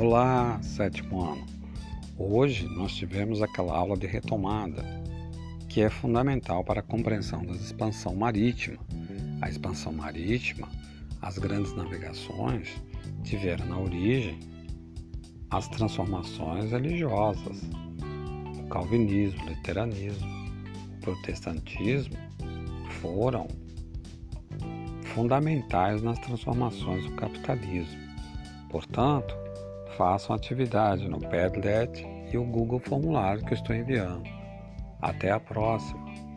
Olá, sétimo ano. Hoje nós tivemos aquela aula de retomada, que é fundamental para a compreensão da expansão marítima. A expansão marítima, as grandes navegações tiveram na origem as transformações religiosas, o calvinismo, o luteranismo, o protestantismo foram fundamentais nas transformações do capitalismo. Portanto, façam atividade no Padlet e o Google Formulário que estou enviando. Até a próxima!